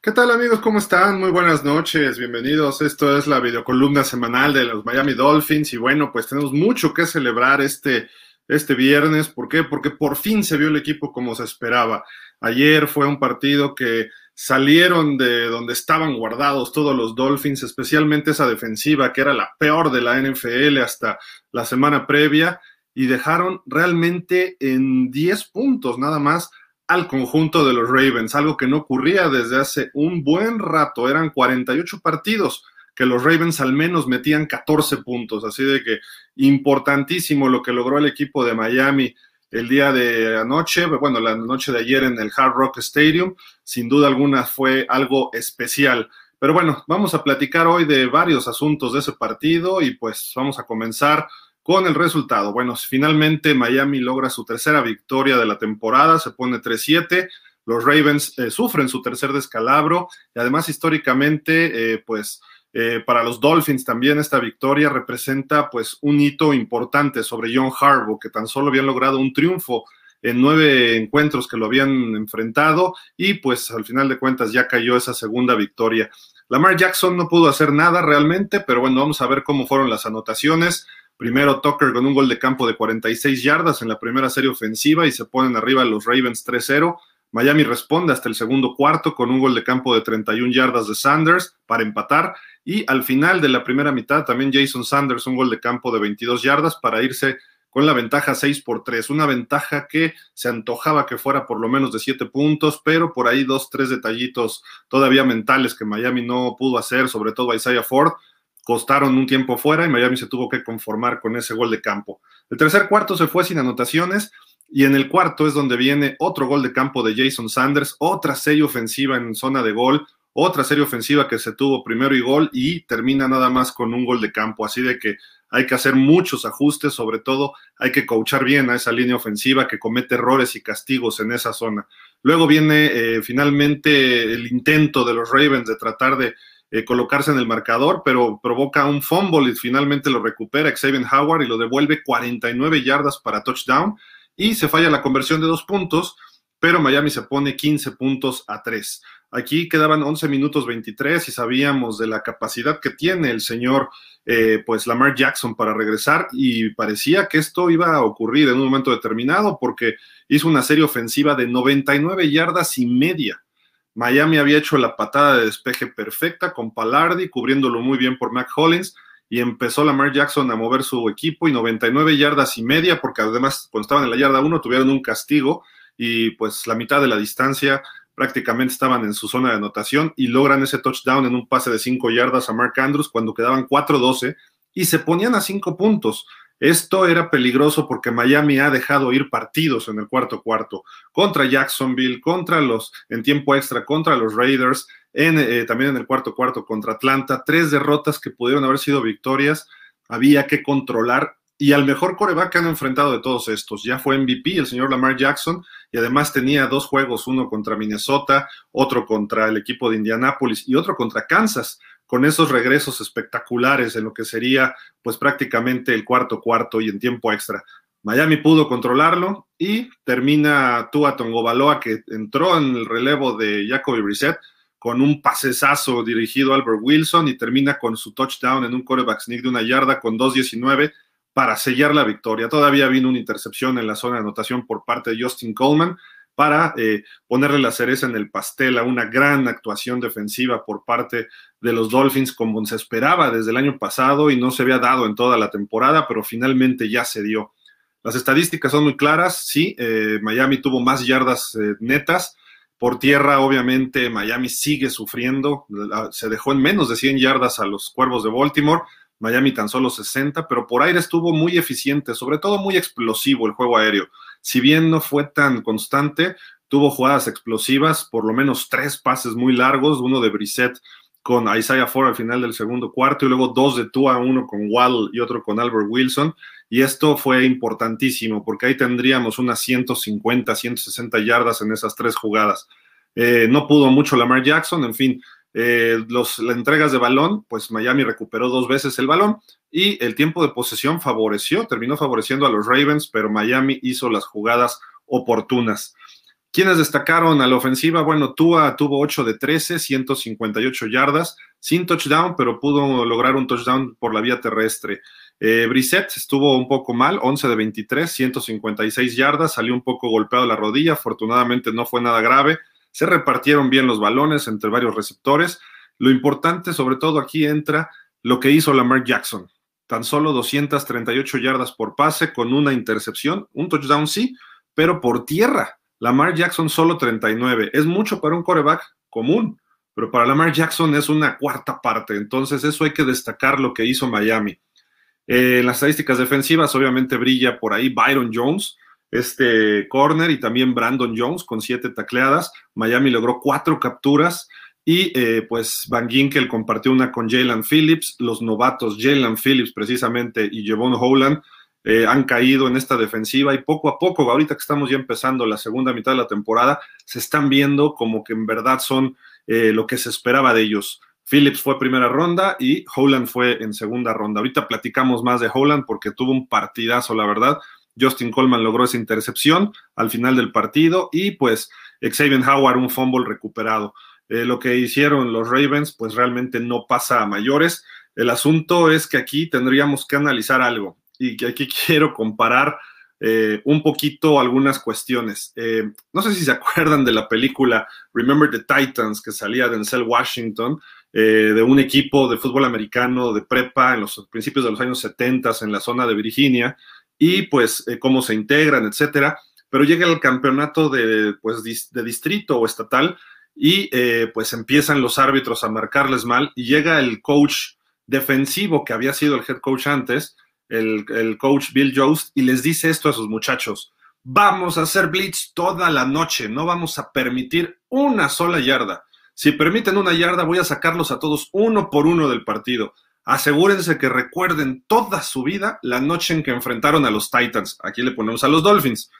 ¿Qué tal amigos? ¿Cómo están? Muy buenas noches, bienvenidos. Esto es la videocolumna semanal de los Miami Dolphins y bueno, pues tenemos mucho que celebrar este, este viernes. ¿Por qué? Porque por fin se vio el equipo como se esperaba. Ayer fue un partido que salieron de donde estaban guardados todos los Dolphins, especialmente esa defensiva que era la peor de la NFL hasta la semana previa y dejaron realmente en 10 puntos nada más al conjunto de los Ravens, algo que no ocurría desde hace un buen rato. Eran 48 partidos que los Ravens al menos metían 14 puntos, así de que importantísimo lo que logró el equipo de Miami el día de anoche, bueno, la noche de ayer en el Hard Rock Stadium, sin duda alguna fue algo especial. Pero bueno, vamos a platicar hoy de varios asuntos de ese partido y pues vamos a comenzar con el resultado. Bueno, finalmente Miami logra su tercera victoria de la temporada, se pone 3-7. Los Ravens eh, sufren su tercer descalabro y además históricamente, eh, pues eh, para los Dolphins también esta victoria representa pues un hito importante sobre John Harbaugh, que tan solo habían logrado un triunfo en nueve encuentros que lo habían enfrentado y pues al final de cuentas ya cayó esa segunda victoria. Lamar Jackson no pudo hacer nada realmente, pero bueno, vamos a ver cómo fueron las anotaciones. Primero Tucker con un gol de campo de 46 yardas en la primera serie ofensiva y se ponen arriba los Ravens 3-0. Miami responde hasta el segundo cuarto con un gol de campo de 31 yardas de Sanders para empatar. Y al final de la primera mitad también Jason Sanders un gol de campo de 22 yardas para irse con la ventaja 6 por 3. Una ventaja que se antojaba que fuera por lo menos de 7 puntos, pero por ahí dos, tres detallitos todavía mentales que Miami no pudo hacer, sobre todo Isaiah Ford costaron un tiempo fuera y Miami se tuvo que conformar con ese gol de campo. El tercer cuarto se fue sin anotaciones y en el cuarto es donde viene otro gol de campo de Jason Sanders, otra serie ofensiva en zona de gol, otra serie ofensiva que se tuvo primero y gol y termina nada más con un gol de campo. Así de que hay que hacer muchos ajustes, sobre todo hay que coachar bien a esa línea ofensiva que comete errores y castigos en esa zona. Luego viene eh, finalmente el intento de los Ravens de tratar de eh, colocarse en el marcador, pero provoca un fumble y finalmente lo recupera Xavier Howard y lo devuelve 49 yardas para touchdown y se falla la conversión de dos puntos, pero Miami se pone 15 puntos a 3. Aquí quedaban 11 minutos 23 y sabíamos de la capacidad que tiene el señor eh, pues Lamar Jackson para regresar y parecía que esto iba a ocurrir en un momento determinado porque hizo una serie ofensiva de 99 yardas y media Miami había hecho la patada de despeje perfecta con Palardi, cubriéndolo muy bien por Mac Hollins, y empezó Lamar Jackson a mover su equipo y 99 yardas y media, porque además cuando estaban en la yarda 1 tuvieron un castigo y pues la mitad de la distancia prácticamente estaban en su zona de anotación y logran ese touchdown en un pase de 5 yardas a Mark Andrews cuando quedaban 4-12 y se ponían a 5 puntos. Esto era peligroso porque Miami ha dejado ir partidos en el cuarto cuarto contra Jacksonville, contra los en tiempo extra, contra los Raiders, en, eh, también en el cuarto cuarto contra Atlanta. Tres derrotas que pudieron haber sido victorias. Había que controlar y al mejor coreback que han enfrentado de todos estos. Ya fue MVP el señor Lamar Jackson y además tenía dos juegos, uno contra Minnesota, otro contra el equipo de Indianápolis y otro contra Kansas con esos regresos espectaculares en lo que sería pues prácticamente el cuarto cuarto y en tiempo extra. Miami pudo controlarlo y termina Tua Tongobaloa que entró en el relevo de Jacoby Brissett con un pasesazo dirigido a Albert Wilson y termina con su touchdown en un quarterback sneak de una yarda con 2.19 para sellar la victoria. Todavía vino una intercepción en la zona de anotación por parte de Justin Coleman, para eh, ponerle la cereza en el pastel a una gran actuación defensiva por parte de los Dolphins como se esperaba desde el año pasado y no se había dado en toda la temporada, pero finalmente ya se dio. Las estadísticas son muy claras, sí, eh, Miami tuvo más yardas eh, netas, por tierra obviamente Miami sigue sufriendo, se dejó en menos de 100 yardas a los Cuervos de Baltimore, Miami tan solo 60, pero por aire estuvo muy eficiente, sobre todo muy explosivo el juego aéreo si bien no fue tan constante, tuvo jugadas explosivas, por lo menos tres pases muy largos, uno de Brissett con Isaiah Ford al final del segundo cuarto y luego dos de Tua, uno con Wall y otro con Albert Wilson. Y esto fue importantísimo porque ahí tendríamos unas 150, 160 yardas en esas tres jugadas. Eh, no pudo mucho Lamar Jackson, en fin, eh, los, las entregas de balón, pues Miami recuperó dos veces el balón y el tiempo de posesión favoreció, terminó favoreciendo a los Ravens, pero Miami hizo las jugadas oportunas. ¿Quiénes destacaron a la ofensiva? Bueno, Tua tuvo 8 de 13, 158 yardas, sin touchdown, pero pudo lograr un touchdown por la vía terrestre. Eh, Brissett estuvo un poco mal, 11 de 23, 156 yardas, salió un poco golpeado la rodilla, afortunadamente no fue nada grave. Se repartieron bien los balones entre varios receptores. Lo importante, sobre todo aquí, entra lo que hizo Lamar Jackson. Tan solo 238 yardas por pase con una intercepción, un touchdown sí, pero por tierra. Lamar Jackson solo 39. Es mucho para un coreback común, pero para Lamar Jackson es una cuarta parte. Entonces, eso hay que destacar lo que hizo Miami. Eh, en las estadísticas defensivas, obviamente brilla por ahí Byron Jones, este corner, y también Brandon Jones con siete tacleadas. Miami logró cuatro capturas. Y eh, pues Van Ginkel compartió una con Jalen Phillips. Los novatos Jalen Phillips precisamente y Jevon Holland eh, han caído en esta defensiva y poco a poco, ahorita que estamos ya empezando la segunda mitad de la temporada, se están viendo como que en verdad son eh, lo que se esperaba de ellos. Phillips fue primera ronda y Holland fue en segunda ronda. Ahorita platicamos más de Holland porque tuvo un partidazo, la verdad. Justin Coleman logró esa intercepción al final del partido y pues Xavier Howard un fumble recuperado. Eh, lo que hicieron los Ravens, pues realmente no pasa a mayores. El asunto es que aquí tendríamos que analizar algo y que aquí quiero comparar eh, un poquito algunas cuestiones. Eh, no sé si se acuerdan de la película Remember the Titans que salía de Denzel Washington, de un equipo de fútbol americano de prepa en los principios de los años 70 en la zona de Virginia y pues cómo se integran, etcétera. Pero llega el campeonato de, pues, de distrito o estatal y eh, pues empiezan los árbitros a marcarles mal y llega el coach defensivo que había sido el head coach antes, el, coach Bill Jost, y les dice esto a sus muchachos, vamos a hacer blitz toda la noche, no vamos a permitir una sola yarda. Si permiten una yarda, voy a sacarlos a todos uno por uno del partido. Asegúrense que recuerden toda su vida la noche en que enfrentaron a los Titans. Aquí le ponemos a los Dolphins.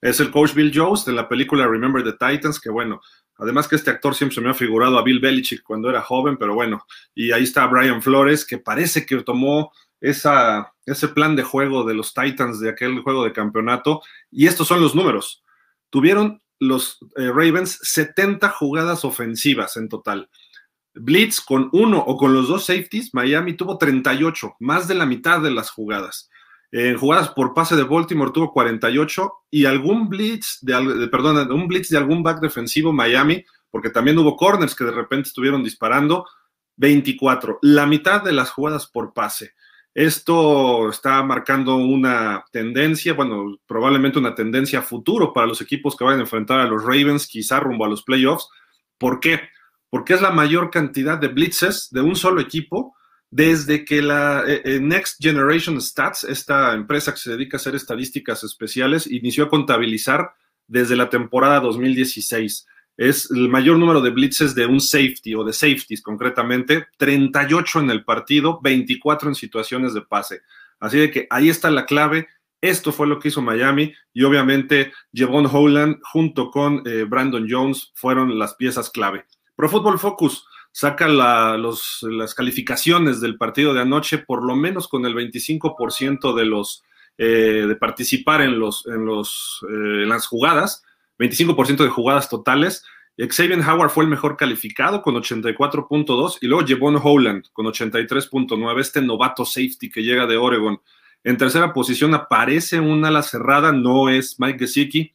Es el coach Bill Jost de la película Remember the Titans, que bueno, Además que este actor siempre se me ha figurado a Bill Belichick cuando era joven, pero bueno, y ahí está Brian Flores, que parece que tomó esa, ese plan de juego de los Titans de aquel juego de campeonato, y estos son los números. Tuvieron los eh, Ravens 70 jugadas ofensivas en total. Blitz con uno o con los dos safeties, Miami tuvo 38, más de la mitad de las jugadas. En jugadas por pase de Baltimore tuvo 48 y algún blitz de, perdón, un blitz de algún back defensivo Miami, porque también hubo corners que de repente estuvieron disparando, 24, la mitad de las jugadas por pase. Esto está marcando una tendencia, bueno, probablemente una tendencia futuro para los equipos que vayan a enfrentar a los Ravens, quizá rumbo a los playoffs. ¿Por qué? Porque es la mayor cantidad de blitzes de un solo equipo desde que la eh, eh, Next Generation Stats, esta empresa que se dedica a hacer estadísticas especiales, inició a contabilizar desde la temporada 2016. Es el mayor número de blitzes de un safety o de safeties concretamente, 38 en el partido, 24 en situaciones de pase. Así de que ahí está la clave. Esto fue lo que hizo Miami y obviamente Jevon Holland junto con eh, Brandon Jones fueron las piezas clave. Pro Football Focus saca las calificaciones del partido de anoche, por lo menos con el 25% de los eh, de participar en los, en los eh, en las jugadas, 25% de jugadas totales. Xavier Howard fue el mejor calificado con 84.2 y luego Jevon Holland con 83.9, este novato safety que llega de Oregon. En tercera posición aparece una ala cerrada, no es Mike Gesicki,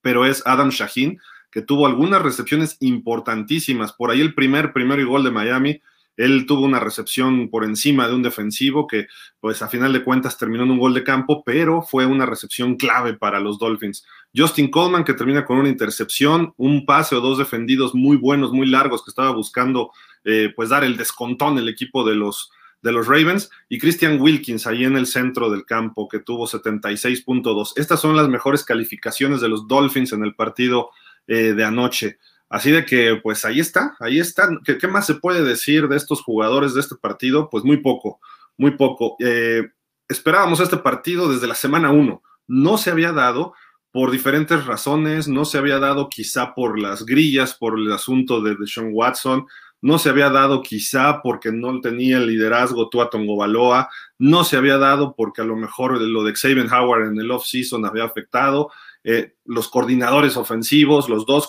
pero es Adam Shaheen que tuvo algunas recepciones importantísimas. Por ahí el primer, primer gol de Miami, él tuvo una recepción por encima de un defensivo que, pues a final de cuentas terminó en un gol de campo, pero fue una recepción clave para los Dolphins. Justin Coleman, que termina con una intercepción, un pase o dos defendidos muy buenos, muy largos, que estaba buscando, eh, pues, dar el descontón el equipo de los, de los Ravens y Christian Wilkins ahí en el centro del campo que tuvo 76.2. Estas son las mejores calificaciones de los Dolphins en el partido eh, de anoche. Así de que, pues ahí está, ahí está. ¿Qué, más se puede decir de estos jugadores de este partido? Pues muy poco, muy poco. Eh, esperábamos este partido desde la semana 1. No se había dado por diferentes razones, no se había dado quizá por las grillas, por el asunto de Sean Watson, no se había dado quizá porque no tenía el liderazgo Tua Tongobaloa, no se había dado porque a lo mejor lo de Xavier Howard en el off-season había afectado, eh, los coordinadores ofensivos, los dos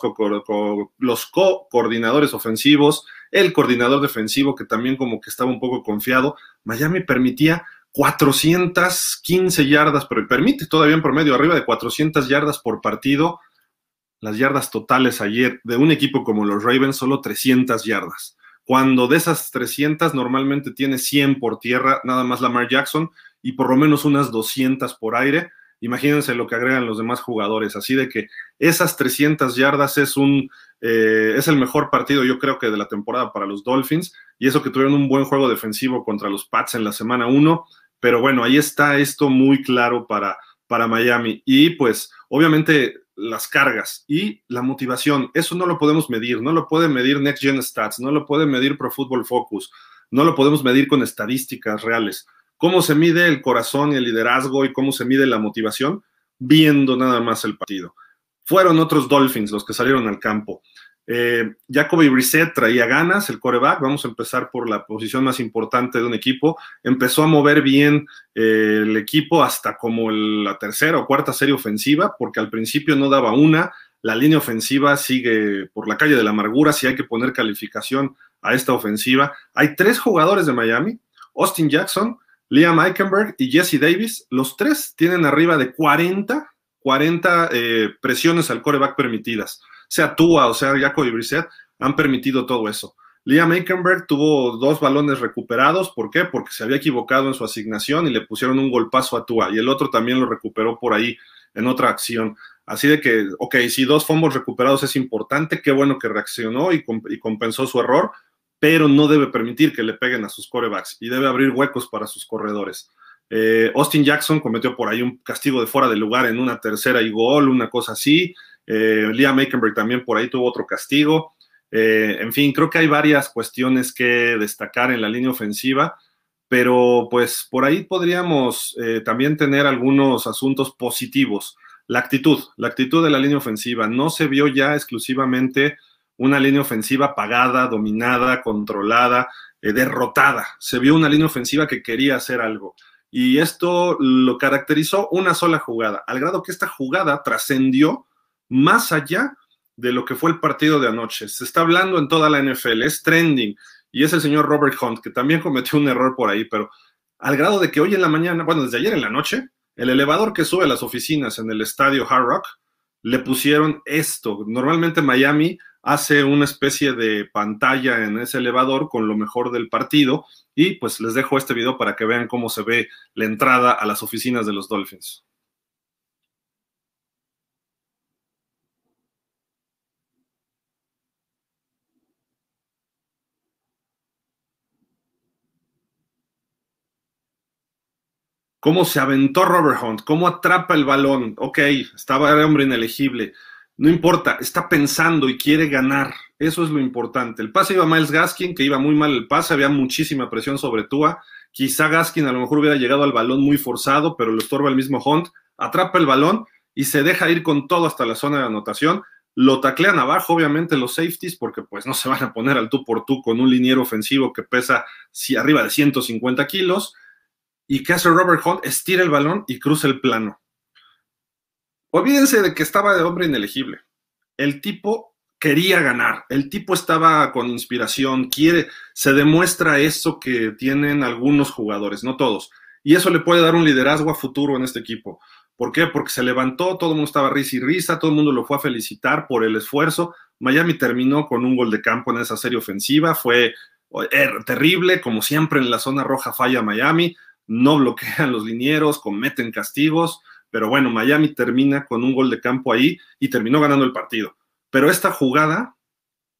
los co-coordinadores ofensivos, el coordinador defensivo que también como que estaba un poco confiado, Miami permitía 415 yardas, pero permite todavía en promedio arriba de 400 yardas por partido. Las yardas totales ayer de un equipo como los Ravens, solo 300 yardas. Cuando de esas 300 normalmente tiene 100 por tierra, nada más Lamar Jackson, y por lo menos unas 200 por aire. Imagínense lo que agregan los demás jugadores. Así de que esas 300 yardas es un eh, es el mejor partido, yo creo que de la temporada para los Dolphins. Y eso que tuvieron un buen juego defensivo contra los Pats en la semana 1. Pero bueno, ahí está esto muy claro para, para Miami. Y pues, obviamente, las cargas y la motivación, eso no lo podemos medir, no lo puede medir Next Gen Stats, no lo puede medir Pro Football Focus, no lo podemos medir con estadísticas reales. ¿Cómo se mide el corazón y el liderazgo y cómo se mide la motivación? Viendo nada más el partido. Fueron otros Dolphins los que salieron al campo. Eh, Jacoby Brissett traía ganas, el coreback, vamos a empezar por la posición más importante de un equipo, empezó a mover bien eh, el equipo hasta como la tercera o cuarta serie ofensiva, porque al principio no daba una, la línea ofensiva sigue por la calle de la amargura, si hay que poner calificación a esta ofensiva. Hay tres jugadores de Miami, Austin Jackson, Liam Eichenberg y Jesse Davis, los tres tienen arriba de 40, 40 eh, presiones al coreback permitidas sea Tua o sea Jacoby Brissett, han permitido todo eso. Liam Aikenberg tuvo dos balones recuperados. ¿Por qué? Porque se había equivocado en su asignación y le pusieron un golpazo a Tua. Y el otro también lo recuperó por ahí en otra acción. Así de que, ok, si dos fumbles recuperados es importante, qué bueno que reaccionó y, compensó su error, pero no debe permitir que le peguen a sus corebacks y debe abrir huecos para sus corredores. Eh, Austin Jackson cometió por ahí un castigo de fuera de lugar en una tercera y gol, una cosa así. Eh, Liam también por ahí tuvo otro castigo. Eh, en fin, creo que hay varias cuestiones que destacar en la línea ofensiva, pero pues por ahí podríamos eh, también tener algunos asuntos positivos. La actitud, la actitud de la línea ofensiva. No se vio ya exclusivamente una línea ofensiva pagada, dominada, controlada, derrotada. Se vio una línea ofensiva que quería hacer algo. Y esto lo caracterizó una sola jugada, al grado que esta jugada trascendió más allá de lo que fue el partido de anoche. Se está hablando en toda la NFL, es trending, y es el señor Robert Hunt, que también cometió un error por ahí, pero al grado de que hoy en la mañana, bueno, desde ayer en la noche, el elevador que sube a las oficinas en el estadio Hard Rock, le pusieron esto. Normalmente Miami hace una especie de pantalla en ese elevador con lo mejor del partido y pues les dejo este video para que vean cómo se ve la entrada a las oficinas de los Dolphins. cómo se aventó Robert Hunt, cómo atrapa el balón. Ok, estaba el hombre inelegible. No importa, está pensando y quiere ganar. Eso es lo importante. El pase iba a Miles Gaskin, que iba muy mal el pase, había muchísima presión sobre Tua. Quizá Gaskin a lo mejor hubiera llegado al balón muy forzado, pero lo estorba el mismo Hunt. Atrapa el balón y se deja ir con todo hasta la zona de anotación. Lo taclean abajo, obviamente, los safeties, porque pues no se van a poner al tú por tú con un liniero ofensivo que pesa si arriba de 150 kilos y ¿qué hace Robert Hunt? Estira el balón y cruza el plano. Olvídense de que estaba de hombre inelegible. El tipo quería ganar, el tipo estaba con inspiración, quiere, se demuestra eso que tienen algunos jugadores, no todos. Y eso le puede dar un liderazgo a futuro en este equipo. ¿Por qué? Porque se levantó, todo el mundo estaba risa y risa, todo el mundo lo fue a felicitar por el esfuerzo. Miami terminó con un gol de campo en esa serie ofensiva, fue eh, terrible, como siempre en la zona roja falla Miami, no bloquean los linieros, cometen castigos, pero bueno, Miami termina con un gol de campo ahí y terminó ganando el partido. Pero esta jugada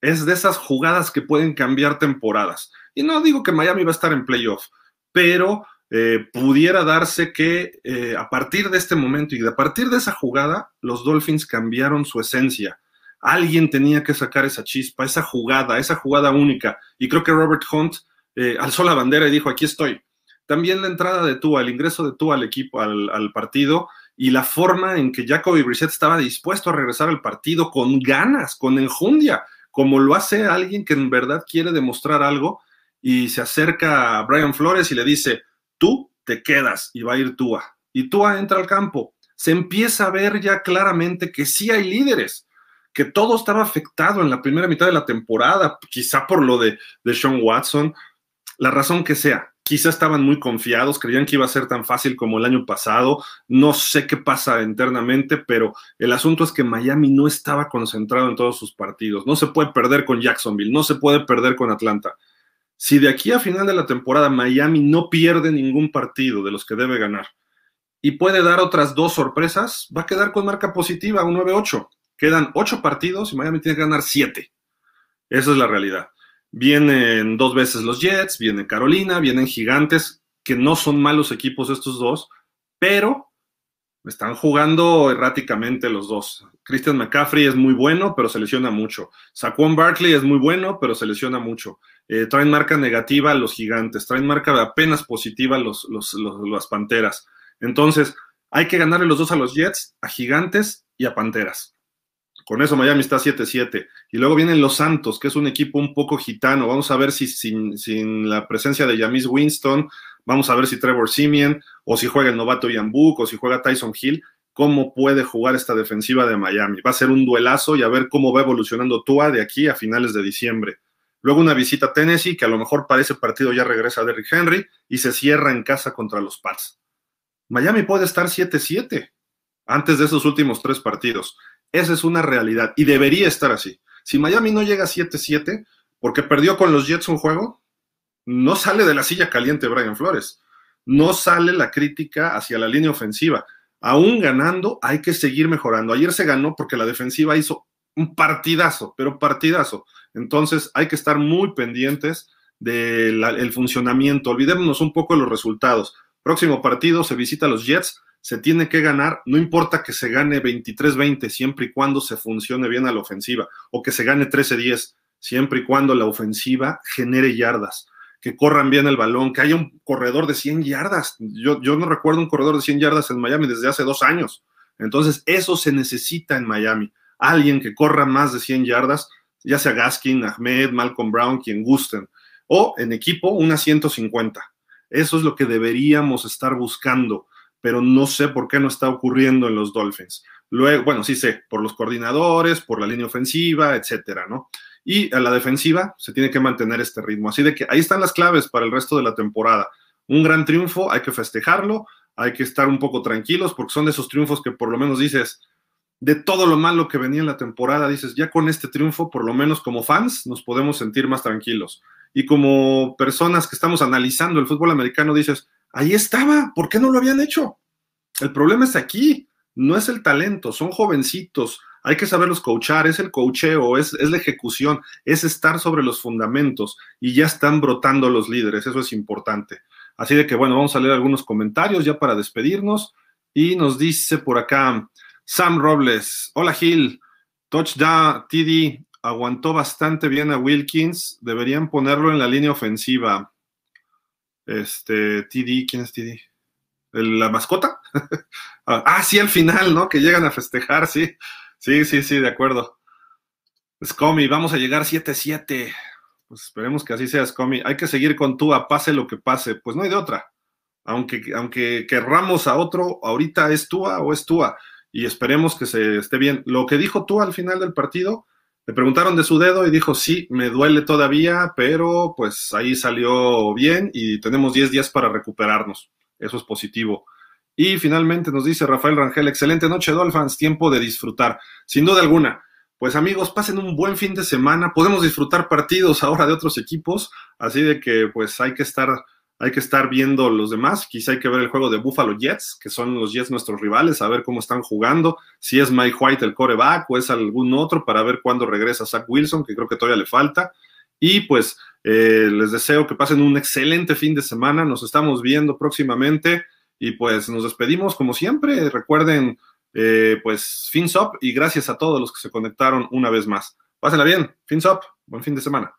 es de esas jugadas que pueden cambiar temporadas. Y no digo que Miami va a estar en playoff, pero eh, pudiera darse que eh, a partir de este momento y a partir de esa jugada, los Dolphins cambiaron su esencia. Alguien tenía que sacar esa chispa, esa jugada, esa jugada única. Y creo que Robert Hunt eh, alzó la bandera y dijo, aquí estoy. También la entrada de Tua, el ingreso de Tua al equipo, al, partido y la forma en que Jacoby Brissett estaba dispuesto a regresar al partido con ganas, con enjundia, como lo hace alguien que en verdad quiere demostrar algo y se acerca a Brian Flores y le dice, tú te quedas y va a ir Tua. Y Tua entra al campo. Se empieza a ver ya claramente que sí hay líderes, que todo estaba afectado en la primera mitad de la temporada, quizá por lo de, de Sean Watson, la razón que sea. Quizá estaban muy confiados, creían que iba a ser tan fácil como el año pasado. No sé qué pasa internamente, pero el asunto es que Miami no estaba concentrado en todos sus partidos. No se puede perder con Jacksonville, no se puede perder con Atlanta. Si de aquí a final de la temporada Miami no pierde ningún partido de los que debe ganar y puede dar otras dos sorpresas, va a quedar con marca positiva, un 9-8. Quedan ocho partidos y Miami tiene que ganar siete. Esa es la realidad. Vienen dos veces los Jets, viene Carolina, vienen Gigantes, que no son malos equipos estos dos, pero están jugando erráticamente los dos. Christian McCaffrey es muy bueno, pero se lesiona mucho. Saquon Barkley es muy bueno, pero se lesiona mucho. Eh, traen marca negativa los gigantes, traen marca apenas positiva los, los, las panteras. Entonces, hay que ganarle los dos a los Jets, a gigantes y a panteras. Con eso Miami está 7-7. Y luego vienen los Santos, que es un equipo un poco gitano. Vamos a ver si sin, la presencia de Jamis Winston, vamos a ver si Trevor Simeon, o si juega el novato Ian Book, o si juega Tyson Hill, cómo puede jugar esta defensiva de Miami. Va a ser un duelazo y a ver cómo va evolucionando Tua de aquí a finales de diciembre. Luego una visita a Tennessee, que a lo mejor para ese partido ya regresa Derrick Henry y se cierra en casa contra los Pats. Miami puede estar 7-7 antes de esos últimos tres partidos. Esa es una realidad y debería estar así. Si Miami no llega a 7-7 porque perdió con los Jets un juego, no sale de la silla caliente Brian Flores. No sale la crítica hacia la línea ofensiva. Aún ganando, hay que seguir mejorando. Ayer se ganó porque la defensiva hizo un partidazo, pero partidazo. Entonces hay que estar muy pendientes del funcionamiento. Olvidémonos un poco de los resultados. Próximo partido se visita a los Jets, se tiene que ganar, no importa que se gane 23-20 siempre y cuando se funcione bien a la ofensiva, o que se gane 13-10 siempre y cuando la ofensiva genere yardas, que corran bien el balón, que haya un corredor de 100 yardas. Yo, yo no recuerdo un corredor de 100 yardas en Miami desde hace dos años. Entonces, eso se necesita en Miami. Alguien que corra más de 100 yardas ya sea Gaskin, Ahmed, Malcolm Brown, quien gusten, o en equipo una 150. Eso es lo que deberíamos estar buscando, pero no sé por qué no está ocurriendo en los Dolphins. Luego, bueno, sí sé, por los coordinadores, por la línea ofensiva, etcétera, ¿no? Y a la defensiva se tiene que mantener este ritmo. Así de que ahí están las claves para el resto de la temporada. Un gran triunfo, hay que festejarlo, hay que estar un poco tranquilos porque son de esos triunfos que por lo menos dices, de todo lo malo que venía en la temporada, dices, ya con este triunfo, por lo menos como fans, nos podemos sentir más tranquilos. Y como personas que estamos analizando el fútbol americano, dices, ahí estaba, ¿por qué no lo habían hecho? El problema es aquí, no es el talento, son jovencitos, hay que saberlos coachar, es el coacheo, es, es la ejecución, es estar sobre los fundamentos y ya están brotando los líderes, eso es importante. Así de que bueno, vamos a leer algunos comentarios ya para despedirnos y nos dice por acá, Sam Robles, hola Gil, touchdown, TD, aguantó bastante bien a Wilkins, deberían ponerlo en la línea ofensiva. Este, TD, ¿quién es TD? ¿La mascota? ah, sí, al final, ¿no? Que llegan a festejar, sí. Sí, sí, sí, de acuerdo. Scomi, vamos a llegar 7-7. Pues esperemos que así sea, Scomi. Hay que seguir con Tua, pase lo que pase. Pues no hay de otra. Aunque, aunque querramos a otro, ahorita es Tua o es Tua y esperemos que se esté bien. Lo que dijo tú al final del partido, le preguntaron de su dedo y dijo, sí, me duele todavía, pero pues ahí salió bien y tenemos 10 días para recuperarnos. Eso es positivo. Y finalmente nos dice Rafael Rangel, excelente noche, Dolphins, tiempo de disfrutar. Sin duda alguna. Pues amigos, pasen un buen fin de semana. Podemos disfrutar partidos ahora de otros equipos, así de que pues hay que estar hay que estar viendo los demás. Quizá hay que ver el juego de Buffalo Jets, que son los Jets nuestros rivales, a ver cómo están jugando. Si es Mike White el coreback o es algún otro, para ver cuándo regresa Zach Wilson, que creo que todavía le falta. Y pues eh, les deseo que pasen un excelente fin de semana. Nos estamos viendo próximamente y pues nos despedimos como siempre. Recuerden, eh, pues, fins up y gracias a todos los que se conectaron una vez más. Pásenla bien, fins up, buen fin de semana.